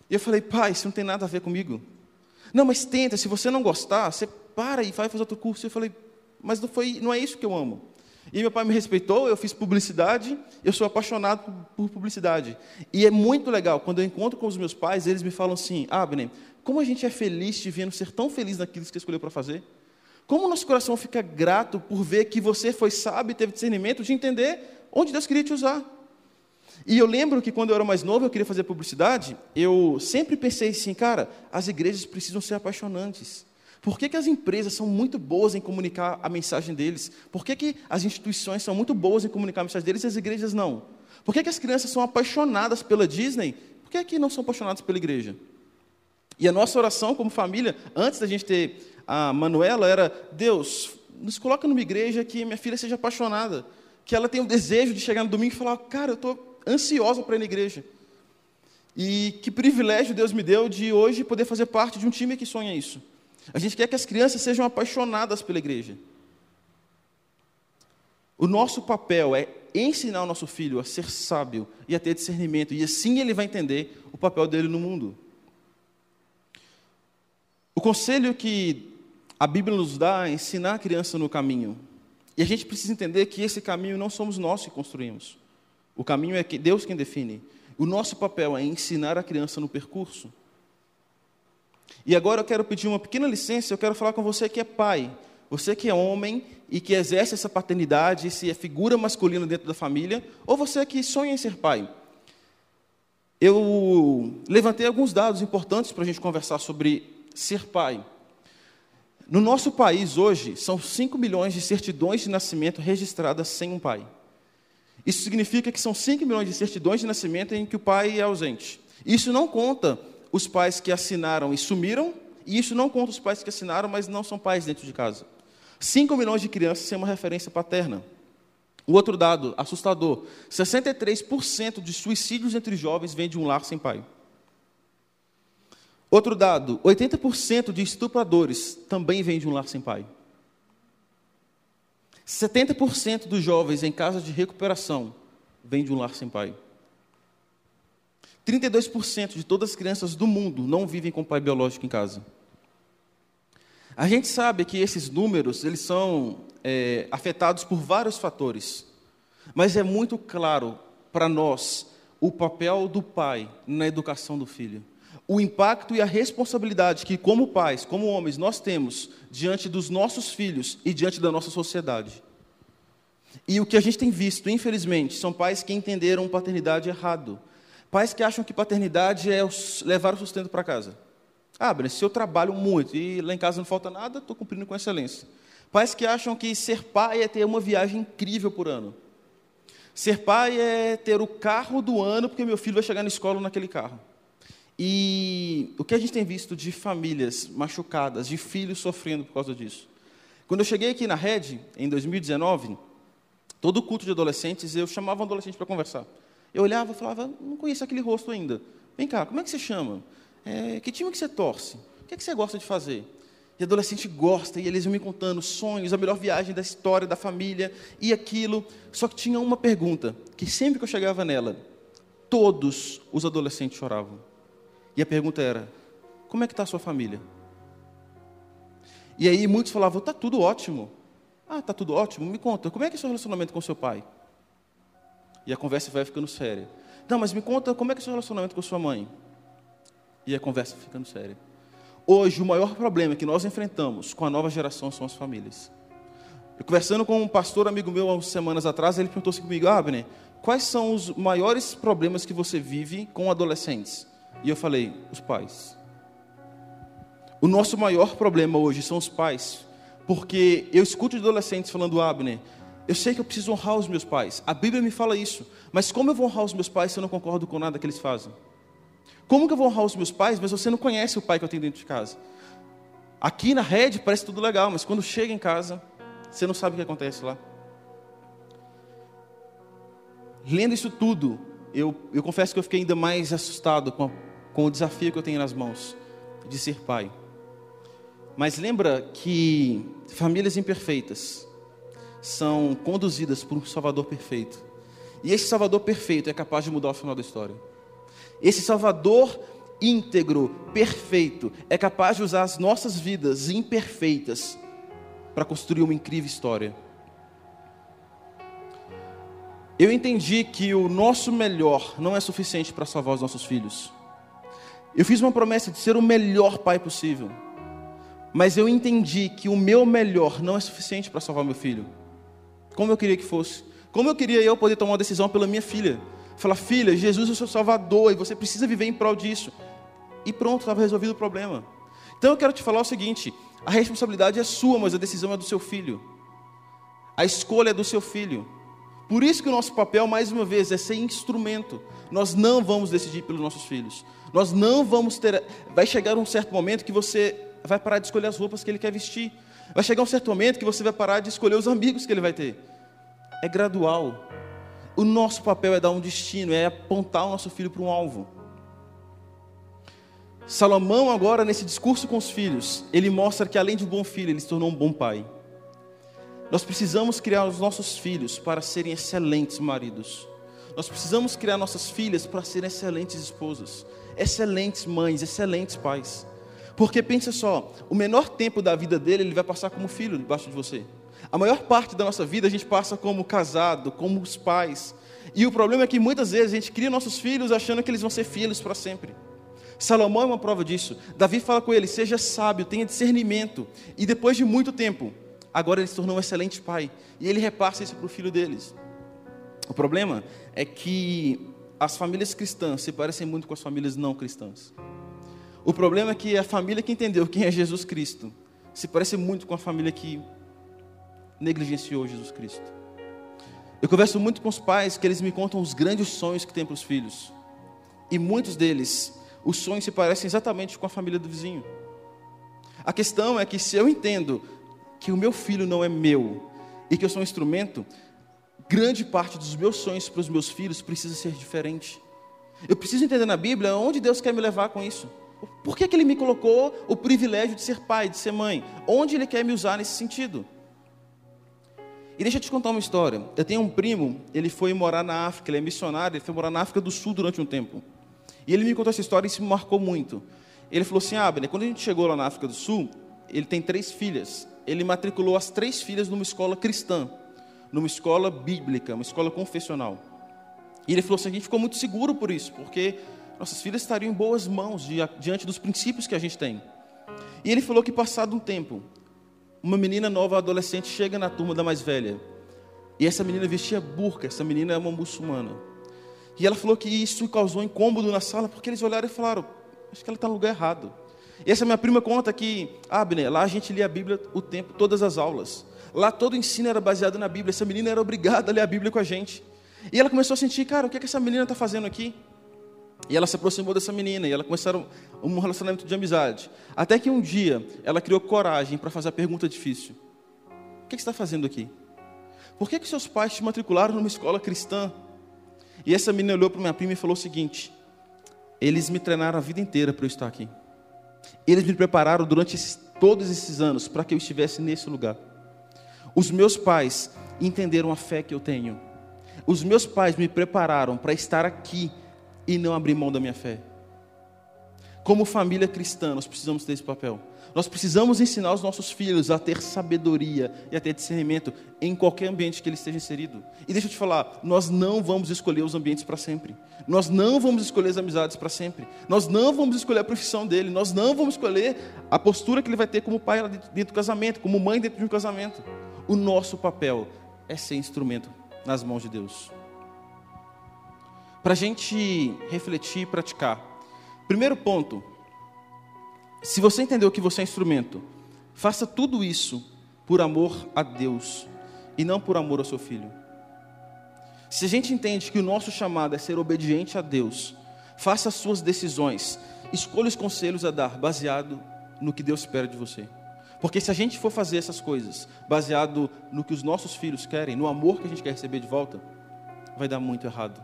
E eu falei, pai, isso não tem nada a ver comigo. Não, mas tenta, se você não gostar, você para e vai fazer outro curso. Eu falei, mas não, foi, não é isso que eu amo. E meu pai me respeitou, eu fiz publicidade, eu sou apaixonado por publicidade. E é muito legal, quando eu encontro com os meus pais, eles me falam assim, Abner, como a gente é feliz te vendo ser tão feliz naquilo que você escolheu para fazer. Como nosso coração fica grato por ver que você foi sábio teve discernimento de entender onde Deus queria te usar. E eu lembro que quando eu era mais novo, eu queria fazer publicidade, eu sempre pensei assim, cara, as igrejas precisam ser apaixonantes. Por que, que as empresas são muito boas em comunicar a mensagem deles? Por que, que as instituições são muito boas em comunicar a mensagem deles e as igrejas não? Por que, que as crianças são apaixonadas pela Disney? Por que, que não são apaixonadas pela igreja? E a nossa oração como família, antes da gente ter a Manuela era: Deus, nos coloca numa igreja que minha filha seja apaixonada, que ela tenha o desejo de chegar no domingo e falar: Cara, eu estou ansiosa para ir na igreja. E que privilégio Deus me deu de hoje poder fazer parte de um time que sonha isso. A gente quer que as crianças sejam apaixonadas pela igreja. O nosso papel é ensinar o nosso filho a ser sábio e a ter discernimento, e assim ele vai entender o papel dele no mundo. O conselho que a Bíblia nos dá é ensinar a criança no caminho. E a gente precisa entender que esse caminho não somos nós que construímos. O caminho é Deus quem define. O nosso papel é ensinar a criança no percurso. E agora eu quero pedir uma pequena licença, eu quero falar com você que é pai, você que é homem e que exerce essa paternidade, se é figura masculina dentro da família, ou você que sonha em ser pai. Eu levantei alguns dados importantes para a gente conversar sobre ser pai. No nosso país hoje, são 5 milhões de certidões de nascimento registradas sem um pai. Isso significa que são 5 milhões de certidões de nascimento em que o pai é ausente. Isso não conta os pais que assinaram e sumiram, e isso não conta os pais que assinaram, mas não são pais dentro de casa. 5 milhões de crianças sem uma referência paterna. O outro dado assustador: 63% de suicídios entre jovens vem de um lar sem pai. Outro dado: 80% de estupradores também vem de um lar sem pai. 70% dos jovens em casa de recuperação vem de um lar sem pai. 32% de todas as crianças do mundo não vivem com pai biológico em casa. A gente sabe que esses números eles são é, afetados por vários fatores, mas é muito claro para nós o papel do pai na educação do filho, o impacto e a responsabilidade que, como pais, como homens, nós temos diante dos nossos filhos e diante da nossa sociedade. E o que a gente tem visto, infelizmente, são pais que entenderam paternidade errado. Pais que acham que paternidade é levar o sustento para casa. Ah, se eu trabalho muito e lá em casa não falta nada, estou cumprindo com excelência. Pais que acham que ser pai é ter uma viagem incrível por ano. Ser pai é ter o carro do ano, porque meu filho vai chegar na escola naquele carro. E o que a gente tem visto de famílias machucadas, de filhos sofrendo por causa disso. Quando eu cheguei aqui na Rede, em 2019, todo culto de adolescentes, eu chamava um adolescente para conversar. Eu olhava e falava, não conheço aquele rosto ainda. Vem cá, como é que você chama? É, que time que você torce? O que, é que você gosta de fazer? E adolescente gosta, e eles iam me contando sonhos, a melhor viagem da história, da família, e aquilo. Só que tinha uma pergunta, que sempre que eu chegava nela, todos os adolescentes choravam. E a pergunta era: como é que está a sua família? E aí muitos falavam: está tudo ótimo. Ah, está tudo ótimo? Me conta, como é que é o seu relacionamento com seu pai? E a conversa vai ficando séria. Não, mas me conta como é que é o seu relacionamento com sua mãe? e a conversa ficando séria. Hoje, o maior problema que nós enfrentamos com a nova geração são as famílias. Eu conversando com um pastor amigo meu há semanas atrás, ele perguntou assim comigo, Abner, quais são os maiores problemas que você vive com adolescentes? E eu falei, os pais. O nosso maior problema hoje são os pais, porque eu escuto adolescentes falando, Abner, eu sei que eu preciso honrar os meus pais. A Bíblia me fala isso, mas como eu vou honrar os meus pais se eu não concordo com nada que eles fazem? Como que eu vou honrar os meus pais, mas você não conhece o pai que eu tenho dentro de casa? Aqui na rede parece tudo legal, mas quando chega em casa, você não sabe o que acontece lá. Lendo isso tudo, eu, eu confesso que eu fiquei ainda mais assustado com, a, com o desafio que eu tenho nas mãos de ser pai. Mas lembra que famílias imperfeitas são conduzidas por um Salvador perfeito. E esse Salvador perfeito é capaz de mudar o final da história. Esse Salvador íntegro, perfeito, é capaz de usar as nossas vidas imperfeitas para construir uma incrível história. Eu entendi que o nosso melhor não é suficiente para salvar os nossos filhos. Eu fiz uma promessa de ser o melhor pai possível. Mas eu entendi que o meu melhor não é suficiente para salvar meu filho. Como eu queria que fosse. Como eu queria eu poder tomar uma decisão pela minha filha. Fala, filha, Jesus é o seu Salvador e você precisa viver em prol disso. E pronto, estava resolvido o problema. Então eu quero te falar o seguinte: a responsabilidade é sua, mas a decisão é do seu filho. A escolha é do seu filho. Por isso que o nosso papel, mais uma vez, é ser instrumento. Nós não vamos decidir pelos nossos filhos. Nós não vamos ter. Vai chegar um certo momento que você vai parar de escolher as roupas que ele quer vestir. Vai chegar um certo momento que você vai parar de escolher os amigos que ele vai ter. É gradual. O nosso papel é dar um destino, é apontar o nosso filho para um alvo. Salomão, agora, nesse discurso com os filhos, ele mostra que além de um bom filho, ele se tornou um bom pai. Nós precisamos criar os nossos filhos para serem excelentes maridos. Nós precisamos criar nossas filhas para serem excelentes esposas, excelentes mães, excelentes pais. Porque pensa só, o menor tempo da vida dele ele vai passar como filho debaixo de você. A maior parte da nossa vida a gente passa como casado, como os pais. E o problema é que muitas vezes a gente cria nossos filhos achando que eles vão ser filhos para sempre. Salomão é uma prova disso. Davi fala com ele: seja sábio, tenha discernimento. E depois de muito tempo, agora ele se tornou um excelente pai. E ele repassa isso para o filho deles. O problema é que as famílias cristãs se parecem muito com as famílias não cristãs. O problema é que a família que entendeu quem é Jesus Cristo se parece muito com a família que negligenciou Jesus Cristo. Eu converso muito com os pais que eles me contam os grandes sonhos que têm para os filhos. E muitos deles, os sonhos se parecem exatamente com a família do vizinho. A questão é que se eu entendo que o meu filho não é meu e que eu sou um instrumento, grande parte dos meus sonhos para os meus filhos precisa ser diferente. Eu preciso entender na Bíblia onde Deus quer me levar com isso. Por que, que Ele me colocou o privilégio de ser pai, de ser mãe? Onde Ele quer me usar nesse sentido? E deixa eu te contar uma história. Eu tenho um primo, ele foi morar na África, ele é missionário, ele foi morar na África do Sul durante um tempo. E ele me contou essa história e isso me marcou muito. Ele falou assim: Abner, quando a gente chegou lá na África do Sul, ele tem três filhas. Ele matriculou as três filhas numa escola cristã, numa escola bíblica, uma escola confessional. E ele falou assim: a gente ficou muito seguro por isso, porque nossas filhas estariam em boas mãos diante dos princípios que a gente tem. E ele falou que, passado um tempo, uma menina nova, adolescente, chega na turma da mais velha. E essa menina vestia burca, essa menina é uma muçulmana. E ela falou que isso causou incômodo na sala, porque eles olharam e falaram: acho que ela está no lugar errado. E essa minha prima conta que, ah, Abner, lá a gente lia a Bíblia o tempo, todas as aulas. Lá todo o ensino era baseado na Bíblia. Essa menina era obrigada a ler a Bíblia com a gente. E ela começou a sentir, cara, o que, é que essa menina está fazendo aqui? E ela se aproximou dessa menina e ela começaram um relacionamento de amizade. Até que um dia ela criou coragem para fazer a pergunta difícil: O que, você está fazendo aqui? Por que, que seus pais te matricularam numa escola cristã? E essa menina olhou para minha prima e falou o seguinte: Eles me treinaram a vida inteira para eu estar aqui. Eles me prepararam durante todos esses anos para que eu estivesse nesse lugar. Os meus pais entenderam a fé que eu tenho. Os meus pais me prepararam para estar aqui e não abrir mão da minha fé. Como família cristã, nós precisamos ter esse papel. Nós precisamos ensinar os nossos filhos a ter sabedoria e a ter discernimento em qualquer ambiente que ele esteja inserido. E deixa eu te falar, nós não vamos escolher os ambientes para sempre. Nós não vamos escolher as amizades para sempre. Nós não vamos escolher a profissão dele. Nós não vamos escolher a postura que ele vai ter como pai dentro do casamento, como mãe dentro de um casamento. O nosso papel é ser instrumento nas mãos de Deus para a gente refletir e praticar. Primeiro ponto: se você entendeu que você é instrumento, faça tudo isso por amor a Deus e não por amor ao seu filho. Se a gente entende que o nosso chamado é ser obediente a Deus, faça as suas decisões, escolha os conselhos a dar baseado no que Deus espera de você. Porque se a gente for fazer essas coisas baseado no que os nossos filhos querem, no amor que a gente quer receber de volta, vai dar muito errado.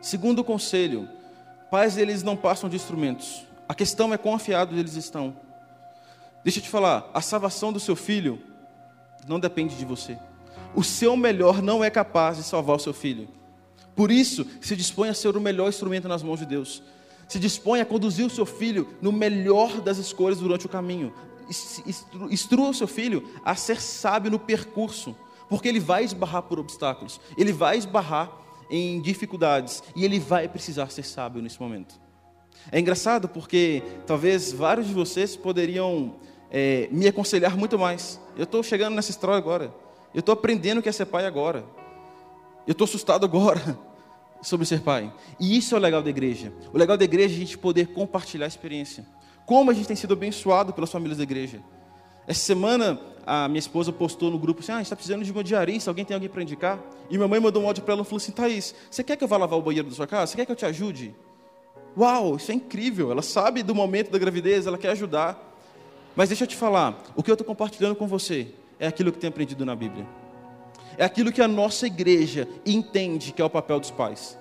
Segundo conselho, pais eles não passam de instrumentos. A questão é quão afiados eles estão. Deixa eu te falar, a salvação do seu filho não depende de você. O seu melhor não é capaz de salvar o seu filho. Por isso, se dispõe a ser o melhor instrumento nas mãos de Deus. Se dispõe a conduzir o seu filho no melhor das escolhas durante o caminho. Instrua o seu filho a ser sábio no percurso, porque ele vai esbarrar por obstáculos, ele vai esbarrar em dificuldades e ele vai precisar ser sábio nesse momento. É engraçado porque talvez vários de vocês poderiam é, me aconselhar muito mais. Eu estou chegando nessa história agora. Eu estou aprendendo o que é ser pai agora. Eu estou assustado agora sobre ser pai. E isso é o legal da igreja. O legal da igreja é a gente poder compartilhar a experiência. Como a gente tem sido abençoado pelas famílias da igreja. Essa semana, a minha esposa postou no grupo assim: Ah, está precisando de uma diarista, alguém tem alguém para indicar? E minha mãe mandou um áudio para ela e falou assim: Thaís, você quer que eu vá lavar o banheiro da sua casa? Você quer que eu te ajude? Uau, isso é incrível. Ela sabe do momento da gravidez, ela quer ajudar. Mas deixa eu te falar: o que eu estou compartilhando com você é aquilo que tem aprendido na Bíblia. É aquilo que a nossa igreja entende que é o papel dos pais.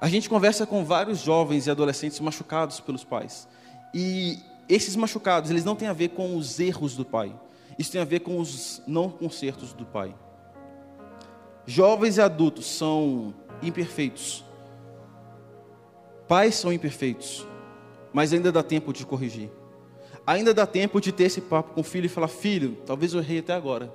A gente conversa com vários jovens e adolescentes machucados pelos pais. E esses machucados, eles não têm a ver com os erros do pai. Isso tem a ver com os não consertos do pai. Jovens e adultos são imperfeitos. Pais são imperfeitos. Mas ainda dá tempo de corrigir. Ainda dá tempo de ter esse papo com o filho e falar: Filho, talvez eu errei até agora.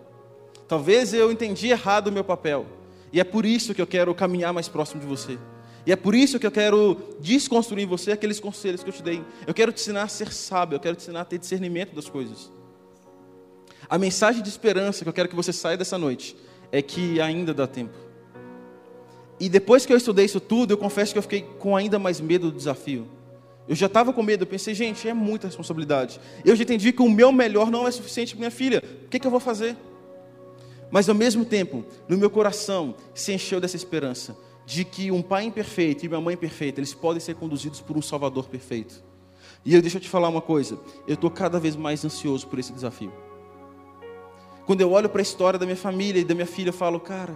Talvez eu entendi errado o meu papel. E é por isso que eu quero caminhar mais próximo de você. E é por isso que eu quero desconstruir em você aqueles conselhos que eu te dei. Eu quero te ensinar a ser sábio, eu quero te ensinar a ter discernimento das coisas. A mensagem de esperança que eu quero que você saia dessa noite é que ainda dá tempo. E depois que eu estudei isso tudo, eu confesso que eu fiquei com ainda mais medo do desafio. Eu já estava com medo, eu pensei, gente, é muita responsabilidade. Eu já entendi que o meu melhor não é suficiente para minha filha. O que, que eu vou fazer? Mas ao mesmo tempo, no meu coração se encheu dessa esperança de que um pai imperfeito e uma mãe perfeita, eles podem ser conduzidos por um Salvador perfeito. E eu deixa eu te falar uma coisa, eu estou cada vez mais ansioso por esse desafio. Quando eu olho para a história da minha família e da minha filha, eu falo, cara,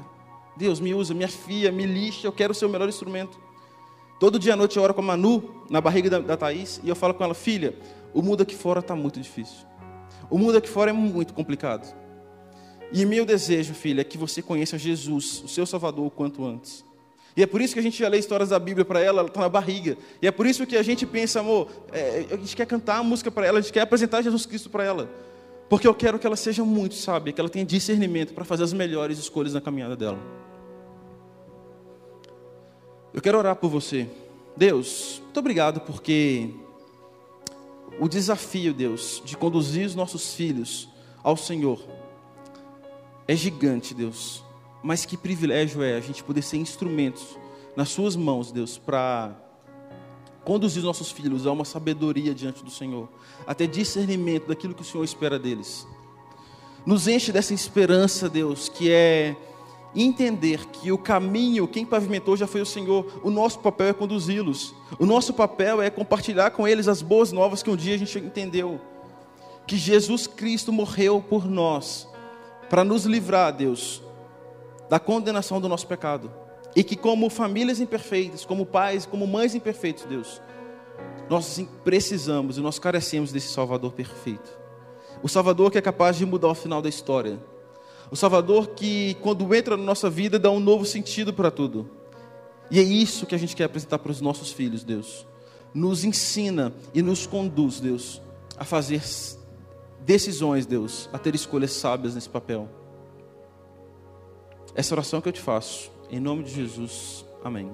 Deus me usa, minha filha, me lixa, eu quero ser o melhor instrumento. Todo dia à noite eu oro com a Manu, na barriga da, da Thaís, e eu falo com ela, filha, o mundo aqui fora está muito difícil. O mundo aqui fora é muito complicado. E meu desejo, filha, é que você conheça Jesus, o seu Salvador, o quanto antes. E é por isso que a gente já lê histórias da Bíblia para ela, ela está na barriga. E é por isso que a gente pensa, amor, é, a gente quer cantar a música para ela, a gente quer apresentar Jesus Cristo para ela. Porque eu quero que ela seja muito sábia, que ela tenha discernimento para fazer as melhores escolhas na caminhada dela. Eu quero orar por você. Deus, muito obrigado porque o desafio, Deus, de conduzir os nossos filhos ao Senhor é gigante, Deus. Mas que privilégio é a gente poder ser instrumentos nas Suas mãos, Deus, para conduzir os nossos filhos a uma sabedoria diante do Senhor, até discernimento daquilo que o Senhor espera deles. Nos enche dessa esperança, Deus, que é entender que o caminho, quem pavimentou já foi o Senhor. O nosso papel é conduzi-los. O nosso papel é compartilhar com eles as boas novas que um dia a gente entendeu. Que Jesus Cristo morreu por nós, para nos livrar, Deus, da condenação do nosso pecado. E que, como famílias imperfeitas, como pais, como mães imperfeitos, Deus, nós precisamos e nós carecemos desse Salvador perfeito. O Salvador que é capaz de mudar o final da história o Salvador que, quando entra na nossa vida, dá um novo sentido para tudo. E é isso que a gente quer apresentar para os nossos filhos, Deus. Nos ensina e nos conduz, Deus, a fazer decisões, Deus, a ter escolhas sábias nesse papel. Essa oração que eu te faço, em nome de Jesus, amém.